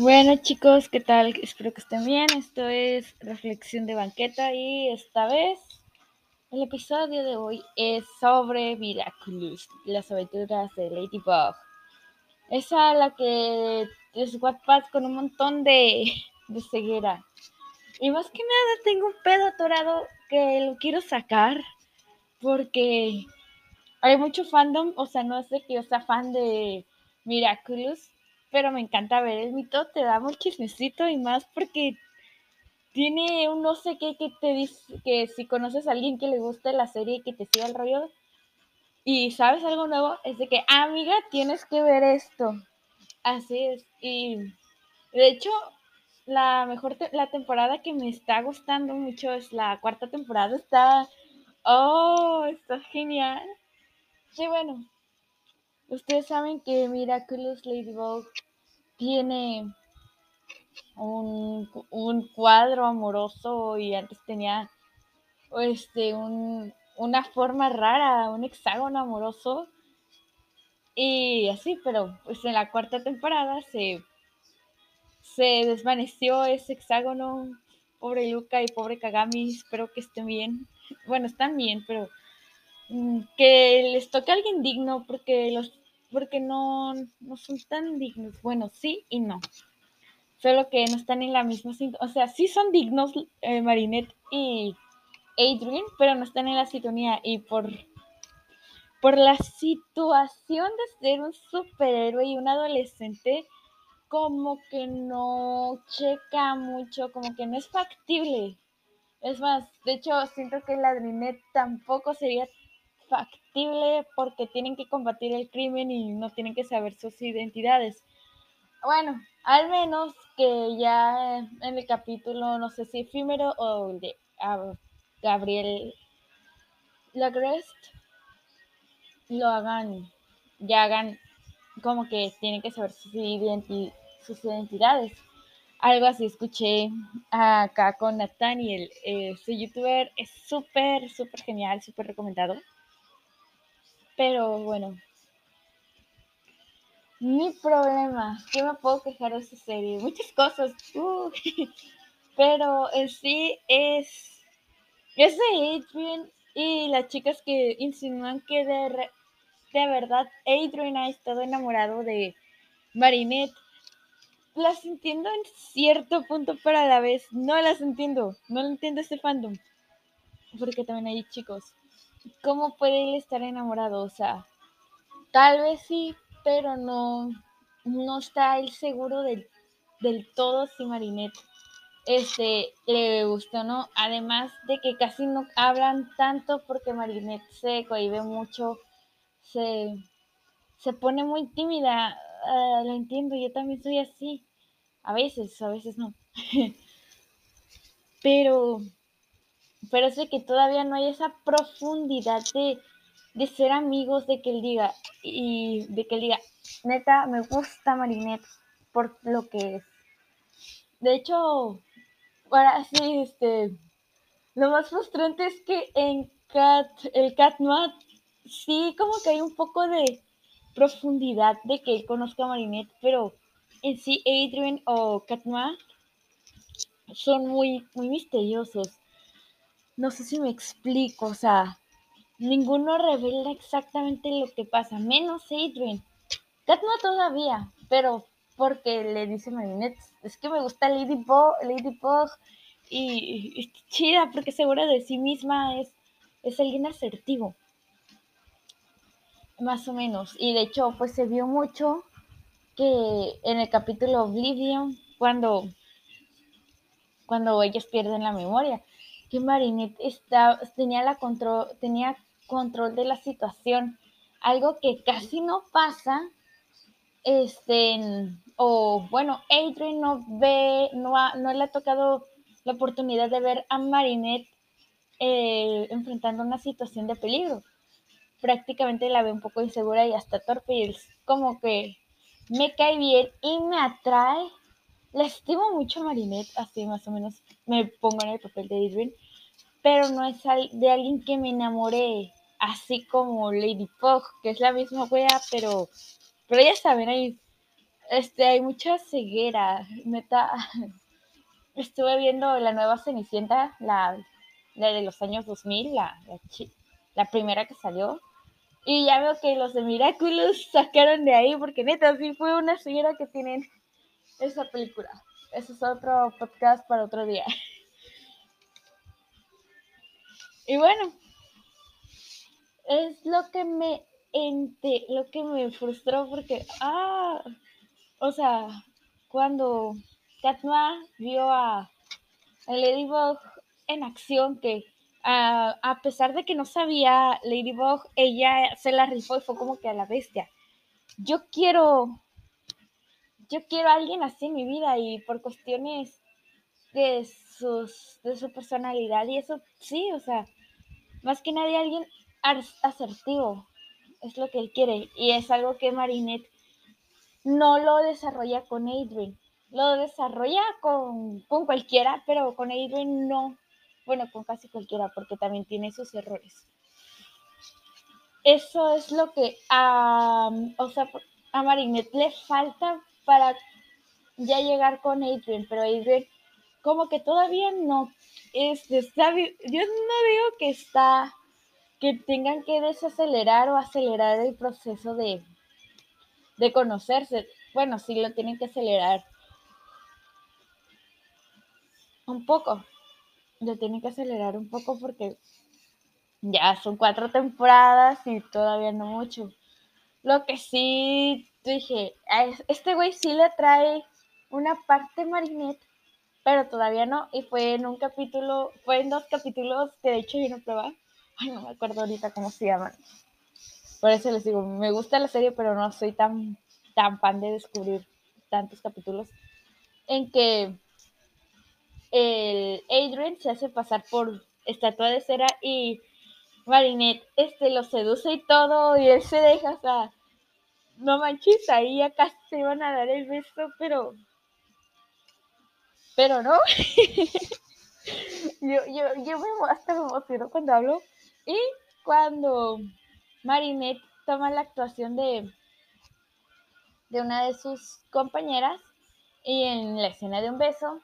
Bueno chicos, ¿qué tal? Espero que estén bien. Esto es Reflexión de Banqueta y esta vez el episodio de hoy es sobre Miraculous, las aventuras de Ladybug. Esa la que es Wattpad con un montón de, de ceguera. Y más que nada tengo un pedo atorado que lo quiero sacar porque hay mucho fandom, o sea, no sé que yo sea fan de Miraculous, pero me encanta ver el mito, te da mucho chismecito y más porque tiene un no sé qué que te dice que si conoces a alguien que le guste la serie y que te siga el rollo y sabes algo nuevo, es de que, amiga, tienes que ver esto. Así es. Y de hecho, la mejor la temporada que me está gustando mucho es la cuarta temporada. Está, oh, está genial. Sí, bueno, Ustedes saben que Miraculous Ladybug tiene un, un cuadro amoroso y antes tenía este, un, una forma rara, un hexágono amoroso. Y así, pero pues en la cuarta temporada se, se desvaneció ese hexágono. Pobre Luca y pobre Kagami, espero que estén bien. Bueno, están bien, pero que les toque a alguien digno porque los porque no, no son tan dignos. Bueno, sí y no. Solo que no están en la misma O sea, sí son dignos eh, Marinette y Adrian, pero no están en la sintonía. Y por, por la situación de ser un superhéroe y un adolescente, como que no checa mucho, como que no es factible. Es más, de hecho, siento que la Adrinet tampoco sería factible porque tienen que combatir el crimen y no tienen que saber sus identidades. Bueno, al menos que ya en el capítulo, no sé si efímero o de Gabriel Lagrest, lo hagan, ya hagan como que tienen que saber sus, identidades. Algo así escuché acá con Nathaniel. Eh, su youtuber es súper, súper genial, súper recomendado. Pero bueno. Mi problema, ¿qué me puedo quejar de esta serie? Muchas cosas. Pero en sí es. Es de Adrian y las chicas que insinúan que de, de verdad Adrian ha estado enamorado de Marinette. Las entiendo en cierto punto, pero a la vez no las entiendo. No entiendo este fandom. Porque también hay chicos ¿cómo puede él estar enamorado? O sea, tal vez sí, pero no, no está él seguro del, del todo si Marinette este, le gustó, ¿no? Además de que casi no hablan tanto porque Marinette se cohibe mucho, se, se pone muy tímida, uh, lo entiendo, yo también soy así, a veces, a veces no. pero pero sé que todavía no hay esa profundidad de, de ser amigos, de que él diga, y de que él diga, neta, me gusta Marinette por lo que es. De hecho, ahora sí, este, lo más frustrante es que en Cat, el Cat Noir, sí, como que hay un poco de profundidad de que él conozca a Marinette, pero en sí Adrian o Cat Noir son muy, muy misteriosos no sé si me explico, o sea, ninguno revela exactamente lo que pasa, menos Adrian. Katma todavía, pero porque le dice Marinette, es que me gusta Lady Ladybug y, y chida porque segura de sí misma es, es alguien asertivo. Más o menos. Y de hecho, pues se vio mucho que en el capítulo Oblivion, cuando, cuando ellos pierden la memoria, que Marinette tenía, control, de la situación, algo que casi no pasa, este, o bueno, Adrian no ve, no, no le ha tocado la oportunidad de ver a Marinette eh, enfrentando una situación de peligro. Prácticamente la ve un poco insegura y hasta torpe y es como que me cae bien y me atrae la estimo mucho a Marinette, así más o menos me pongo en el papel de Adrian, pero no es de alguien que me enamoré, así como Lady Pug, que es la misma wea, pero, pero ya saben, hay, este, hay mucha ceguera, neta. Estuve viendo la nueva Cenicienta, la, de los años 2000, la, la, primera que salió. Y ya veo que los de Miraculous sacaron de ahí, porque neta, sí fue una ceguera que tienen esa película. Eso es otro podcast para otro día. Y bueno, es lo que me ente, lo que me frustró porque, ah, o sea, cuando Katma vio a, Ladybug en acción, que a pesar de que no sabía Ladybug, ella se la rifó y fue como que a la bestia. Yo quiero, yo quiero a alguien así en mi vida y por cuestiones de, sus, de su personalidad y eso, sí, o sea, más que nadie alguien asertivo, es lo que él quiere y es algo que Marinette no lo desarrolla con Adrian, lo desarrolla con, cualquiera, pero con Adrian no, bueno, con casi cualquiera, porque también tiene sus errores. Eso es lo que a, o sea, a Marinette le falta para ya llegar con Adrian, pero Adrian como que todavía no es, está, yo no digo que está que tengan que desacelerar o acelerar el proceso de, de conocerse. Bueno, sí lo tienen que acelerar un poco. Lo tienen que acelerar un poco porque ya son cuatro temporadas y todavía no mucho. Lo que sí dije, este güey sí le trae una parte marinette, pero todavía no. Y fue en un capítulo, fue en dos capítulos que de hecho vino a probar Ay, no me acuerdo ahorita cómo se llaman. Por eso les digo, me gusta la serie, pero no soy tan, tan fan de descubrir tantos capítulos. En que el Adrian se hace pasar por estatua de cera y Marinette este, lo seduce y todo, y él se deja, o sea, no manches, ahí acá se iban a dar el beso, pero. Pero no. yo, yo, yo me, hasta me emociono cuando hablo y cuando Marinette toma la actuación de, de una de sus compañeras y en la escena de un beso,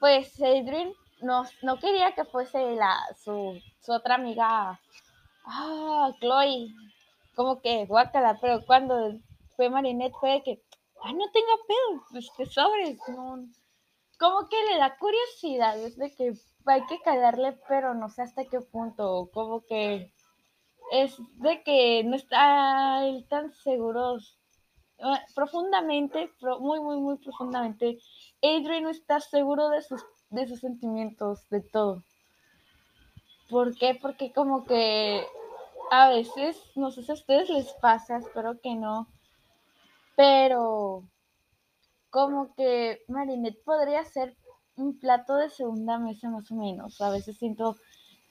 pues Adrian no, no quería que fuese la, su, otra amiga, ah, Chloe, como que guácala, pero cuando fue Marinette fue que, ah, no tenga pedo, pues que sobres, como que le da curiosidad, es de que hay que callarle, pero no sé hasta qué punto, como que es de que no está tan seguro ah, profundamente, muy, muy, muy profundamente, Adrian no está seguro de sus, de sus sentimientos, de todo. ¿Por qué? Porque como que a veces, no sé si a ustedes les pasa, espero que no, pero como que Marinette podría ser un plato de segunda mesa más o menos. A veces siento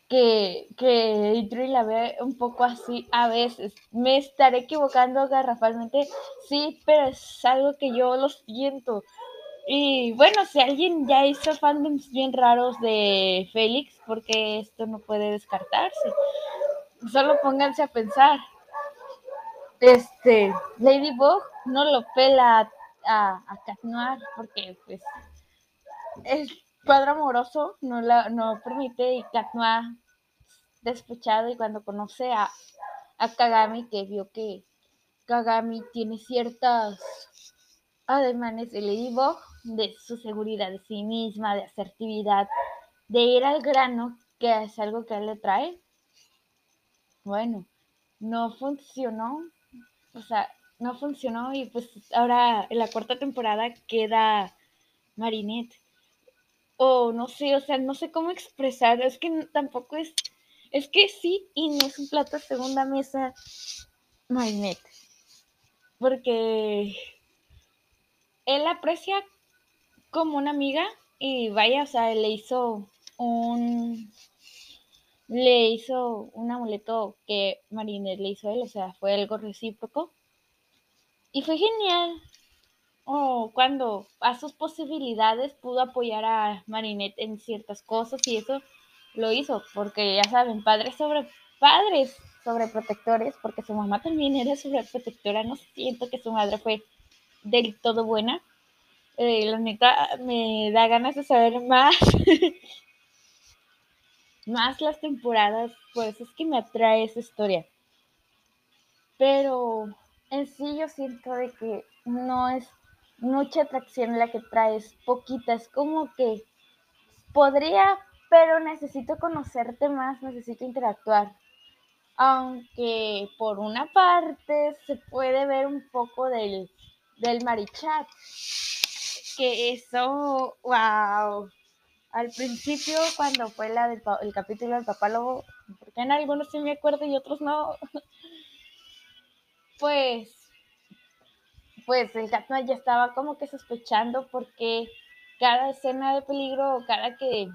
que, que Idri la ve un poco así a veces. Me estaré equivocando garrafalmente, sí, pero es algo que yo lo siento. Y bueno, si alguien ya hizo fandoms bien raros de Félix, porque esto no puede descartarse. Solo pónganse a pensar. Este, Ladybug no lo pela a, a Cat Noir porque pues el cuadro amoroso no, la, no permite y Katma despechado y cuando conoce a, a Kagami que vio que Kagami tiene ciertas ademanes de Ladybug, de su seguridad de sí misma, de asertividad, de ir al grano, que es algo que él le trae. Bueno, no funcionó, o sea, no funcionó y pues ahora en la cuarta temporada queda Marinette o no sé, o sea, no sé cómo expresar, es que tampoco es, es que sí y no es un plato segunda mesa Marinette, porque él aprecia como una amiga y vaya, o sea, le hizo un, le hizo un amuleto que Marinette le hizo a él, o sea, fue algo recíproco. Y fue genial, o cuando a sus posibilidades pudo apoyar a Marinette en ciertas cosas y eso lo hizo, porque ya saben, padres sobre padres sobreprotectores, porque su mamá también era sobreprotectora, no siento que su madre fue del todo buena. Eh, la neta me da ganas de saber más. más las temporadas, por eso es que me atrae esa historia. Pero en sí yo siento de que no es mucha atracción la que traes, poquita, es como que podría, pero necesito conocerte más, necesito interactuar. Aunque por una parte se puede ver un poco del, del marichat, que eso, wow. Al principio, cuando fue la del el capítulo del papá lobo, porque en algunos sí me acuerdo y otros no, pues, pues el Catman ya estaba como que sospechando porque cada escena de peligro cada que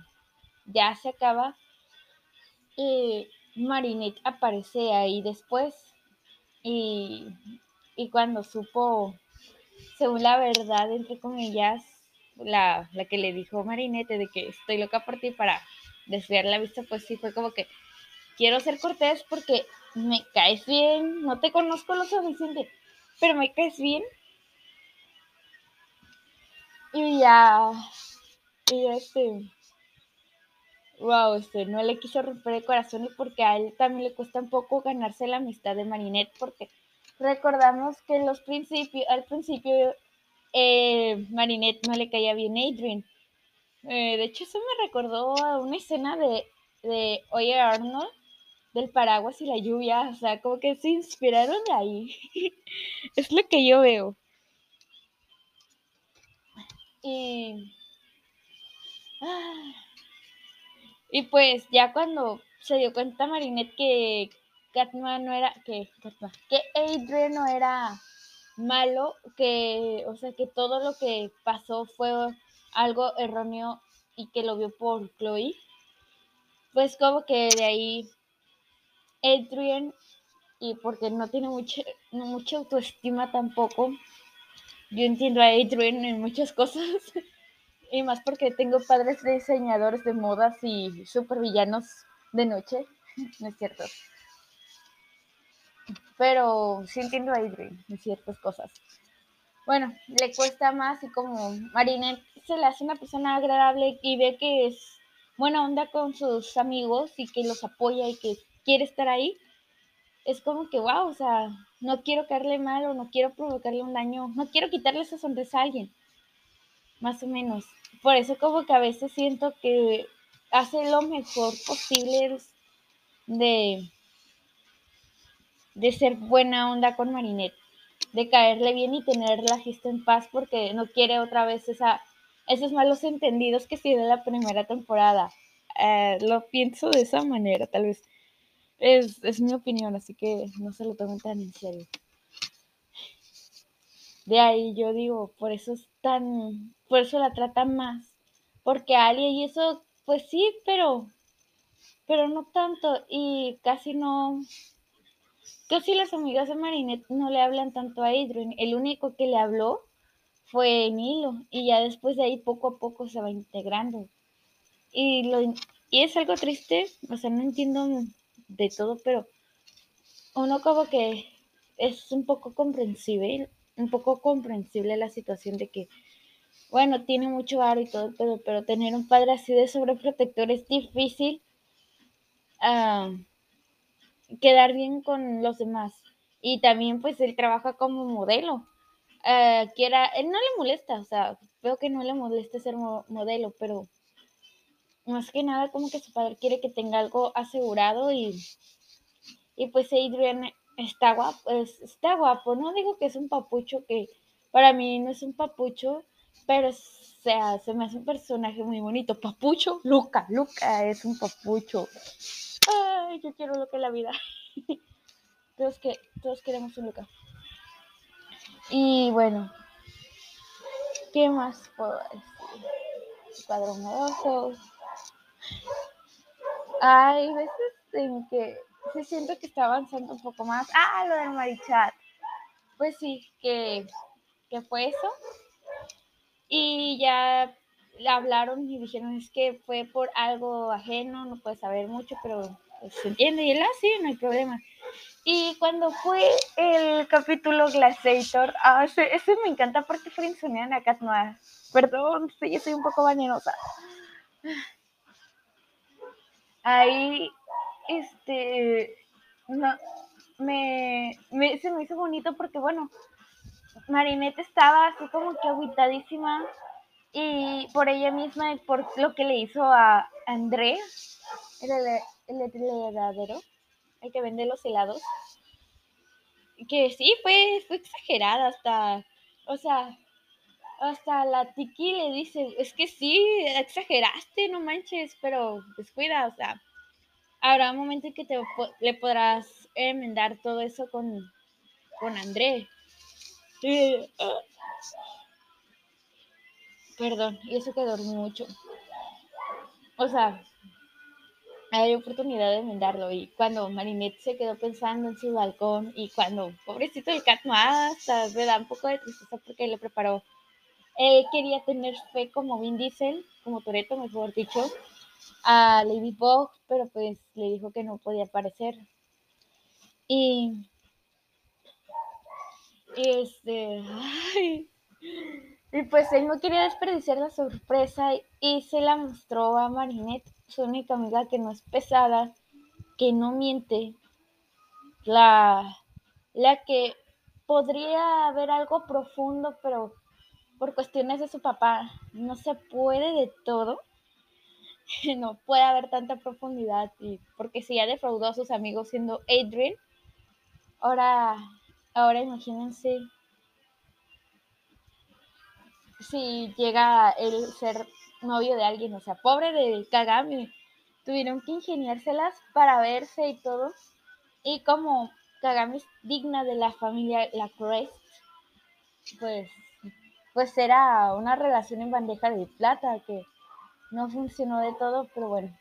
ya se acaba, Marinette aparece ahí después. Y, y cuando supo, según la verdad, entre comillas, la, la que le dijo Marinette de que estoy loca por ti para desviar la vista, pues sí fue como que quiero ser cortés porque me caes bien, no te conozco lo suficiente, pero me caes bien. Y ya, y este, wow, este, no le quiso romper el corazón y porque a él también le cuesta un poco ganarse la amistad de Marinette porque recordamos que en los principios, al principio eh, Marinette no le caía bien a Adrian. Eh, de hecho, eso me recordó a una escena de, de Oye Arnold, del paraguas y la lluvia. O sea, como que se inspiraron de ahí. es lo que yo veo. Y. Y pues ya cuando se dio cuenta Marinette que Catman no era. Que, que Adrian no era malo, que, o sea, que todo lo que pasó fue algo erróneo y que lo vio por Chloe, pues como que de ahí Adrian, y porque no tiene mucha, mucha autoestima tampoco, yo entiendo a Adrian en muchas cosas, y más porque tengo padres diseñadores de modas y supervillanos de noche, no es cierto pero sí entiendo a Adrian en ciertas cosas. Bueno, le cuesta más y como Marinette se le hace una persona agradable y ve que es buena onda con sus amigos y que los apoya y que quiere estar ahí, es como que, wow, o sea, no quiero caerle mal o no quiero provocarle un daño, no quiero quitarle esa sonrisa a alguien, más o menos. Por eso como que a veces siento que hace lo mejor posible de de ser buena onda con Marinette, de caerle bien y tener la fiesta en paz porque no quiere otra vez esa, esos malos entendidos que se la primera temporada. Eh, lo pienso de esa manera, tal vez. Es, es mi opinión, así que no se lo tomen tan en serio. De ahí yo digo, por eso es tan, por eso la tratan más. Porque Ali y eso, pues sí, pero, pero no tanto. Y casi no, Casi las amigas de Marinette no le hablan tanto a Adrian. El único que le habló fue Milo. Y ya después de ahí poco a poco se va integrando. Y, lo, y es algo triste. O sea, no entiendo de todo, pero uno como que es un poco comprensible. Un poco comprensible la situación de que, bueno, tiene mucho aro y todo, pero, pero tener un padre así de sobreprotector es difícil. Uh, quedar bien con los demás. Y también pues él trabaja como modelo. Uh, quiera, él no le molesta, o sea, veo que no le molesta ser modelo, pero más que nada como que su padre quiere que tenga algo asegurado y, y pues Adrian está guapo, está guapo, no digo que es un papucho, que para mí no es un papucho, pero sea, se me hace un personaje muy bonito. Papucho, Luca, Luca es un papucho ay, yo quiero lo que la vida. todos, que, todos queremos un local. Y bueno, ¿qué más puedo decir? Cuadromosos. Hay veces en que se siento que está avanzando un poco más. Ah, lo del Marichat. Pues sí, que, que fue eso. Y ya hablaron y dijeron es que fue por algo ajeno, no puedes saber mucho, pero pues, se entiende. Y él, ah, sí, no hay problema. Y cuando fue el capítulo Glaciator, ah, ese, me encanta porque frenzonean a Cat Noir. Perdón, sí, soy un poco venenosa. Ahí, este, no, me, se me hizo bonito porque, bueno, Marinette estaba así como que aguitadísima y por ella misma y por lo que le hizo a André, el, el, el el que vende los helados, que sí, fue, fue exagerada hasta, o sea, hasta la Tiki le dice, es que sí, exageraste, no manches, pero descuida, o sea, habrá un momento en que te, le podrás enmendar todo eso con, con André. Perdón, y eso que dormí mucho. O sea, hay oportunidad de enmendarlo. Y cuando Marinette se quedó pensando en su balcón y cuando, pobrecito el cat hasta me da un poco de tristeza porque le preparó. Él quería tener fe como Vin Diesel, como Toreto, mejor dicho, a Ladybug, pero pues le dijo que no podía aparecer. Y, y este, y pues él no quería desperdiciar la sorpresa y se la mostró a Marinette, su única amiga que no es pesada, que no miente, la, la que podría haber algo profundo, pero por cuestiones de su papá no se puede de todo. No puede haber tanta profundidad y porque si ya defraudó a sus amigos siendo Adrian, ahora, ahora imagínense si llega el ser novio de alguien, o sea, pobre de Kagami, tuvieron que ingeniárselas para verse y todo. Y como Kagami es digna de la familia La Crest, pues, pues era una relación en bandeja de plata que no funcionó de todo, pero bueno.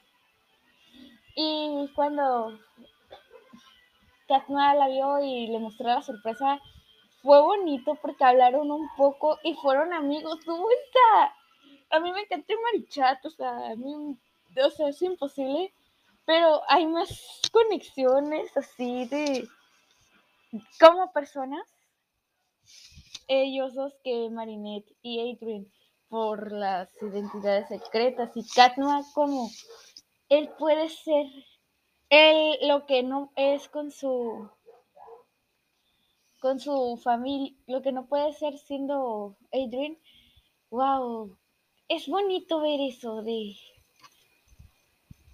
Y cuando Katma la vio y le mostró la sorpresa, fue bonito porque hablaron un poco y fueron amigos. ¿Cómo está? A mí me encanta marichat, o sea, a mí, o sea, es imposible, pero hay más conexiones así de como personas, ellos dos que Marinette y Adrian por las identidades secretas y Katma como él puede ser él lo que no es con su con su familia, lo que no puede ser siendo Adrian. Wow, es bonito ver eso de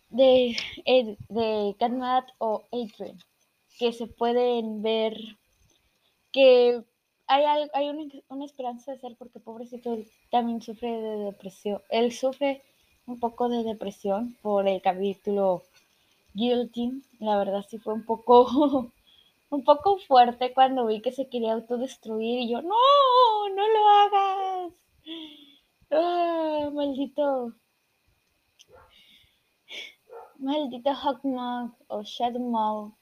de, o Adrian, que se pueden ver que hay, hay una, una, esperanza de ser porque pobrecito también sufre de depresión. Él sufre un poco de depresión por el capítulo Guilty. La verdad sí fue un poco un poco fuerte cuando vi que se quería autodestruir y yo, no, no lo hagas. Ah, maldito. Maldito Hawkmoth o Shadowmoth.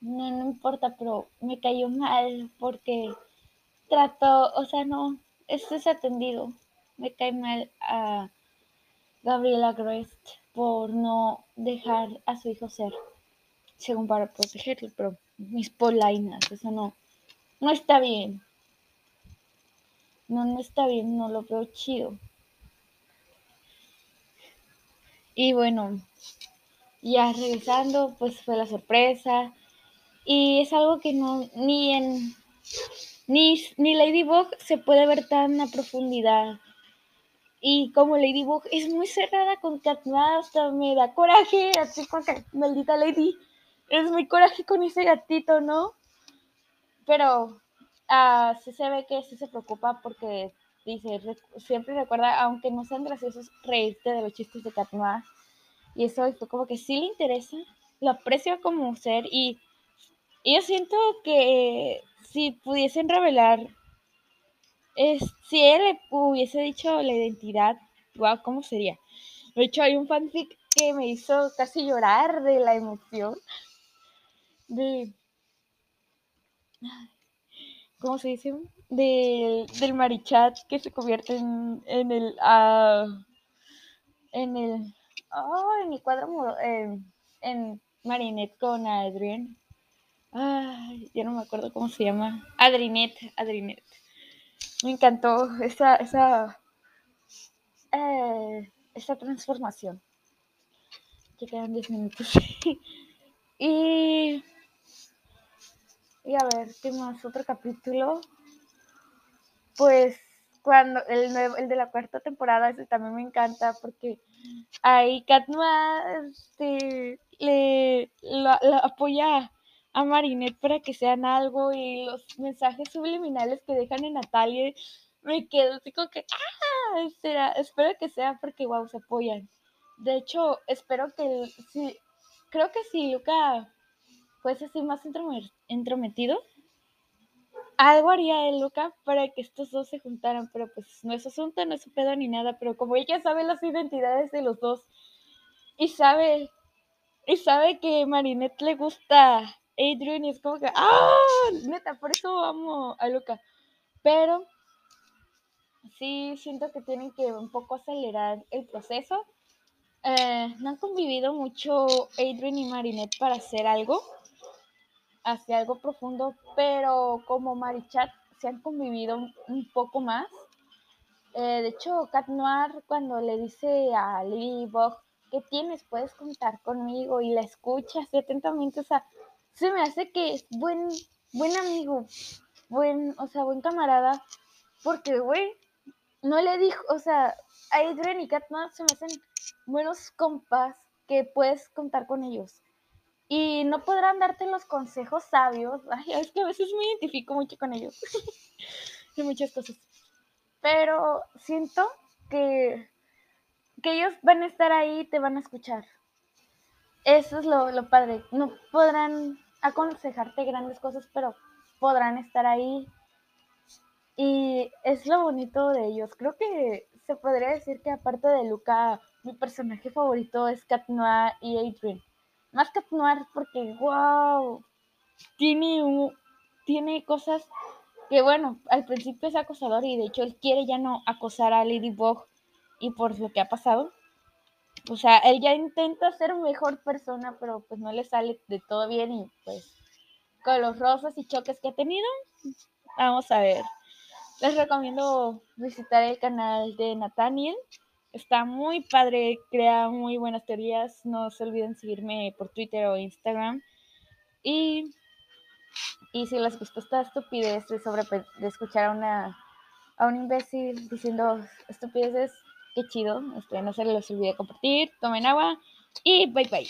No, no importa, pero me cayó mal porque trató, o sea, no, es desatendido. Me cae mal a Gabriela Grest por no dejar a su hijo ser, según para protegerlo, pero mis polainas, eso no, no está bien. No, no está bien, no lo veo chido. Y bueno, ya regresando, pues fue la sorpresa. Y es algo que no, ni en, ni, ni Ladybug se puede ver tan a profundidad. Y como Ladybug es muy cerrada con Catma, hasta me da coraje, así con que maldita Lady es muy coraje con ese gatito, ¿no? Pero uh, se ve que sí se preocupa porque dice, siempre recuerda, aunque no sean graciosos, reírte de los chistes de Katma. Y eso fue como que sí le interesa, lo aprecia como ser y, yo siento que si pudiesen revelar, es, si él hubiese dicho la identidad, wow, ¿cómo sería? De hecho, hay un fanfic que me hizo casi llorar de la emoción de ¿cómo se dice? del marichat que se convierte en, en el uh, en el oh, en el cuadro en Marinette con Adrian Ay, ya no me acuerdo cómo se llama. Adrinet, Adrinet. Me encantó esa, esa, eh, esa transformación. Ya quedan 10 minutos. y, y a ver, ¿qué más? Otro capítulo. Pues cuando el, nuevo, el de la cuarta temporada, ese también me encanta porque ahí Katma este, le la apoya a Marinette para que sean algo y los mensajes subliminales que dejan en Natalia me quedo así como que ah será, espero que sea porque wow se apoyan de hecho espero que sí creo que si Luca fuese así más entrometido algo haría él, Luca, para que estos dos se juntaran, pero pues no es asunto, no es su pedo ni nada, pero como ella sabe las identidades de los dos y sabe, y sabe que Marinette le gusta Adrian y es como que, ¡ah! Neta, por eso amo a Luca. Pero sí siento que tienen que un poco acelerar el proceso. Eh, no han convivido mucho Adrian y Marinette para hacer algo hacia algo profundo, pero como Marichat se han convivido un, poco más. Eh, de hecho, Cat Noir cuando le dice a Lily Bog, ¿qué tienes? Puedes contar conmigo y la escucha atentamente, o sea, se me hace que es buen, buen amigo, buen, o sea, buen camarada, porque, güey, no le dijo, o sea, a Adrian y Noir se me hacen buenos compas que puedes contar con ellos y no podrán darte los consejos sabios. Ay, es que a veces me identifico mucho con ellos. de muchas cosas. Pero siento que, que ellos van a estar ahí y te van a escuchar. Eso es lo, lo padre. No podrán aconsejarte grandes cosas, pero podrán estar ahí. Y es lo bonito de ellos. Creo que se podría decir que aparte de Luca, mi personaje favorito es Cat Noir y Adrian más que Noir porque, wow, tiene, un, tiene cosas que, bueno, al principio es acosador y de hecho él quiere ya no acosar a Ladybug y por lo que ha pasado. O sea, él ya intenta ser mejor persona, pero pues no le sale de todo bien y pues con los rosas y choques que ha tenido, vamos a ver. Les recomiendo visitar el canal de Nathaniel. Está muy padre, crea muy buenas teorías. No se olviden seguirme por Twitter o Instagram. Y, y si les gustó esta estupidez de, sobre, de escuchar a, una, a un imbécil diciendo estupideces, qué chido. Este, no se les olvide compartir, tomen agua y bye bye.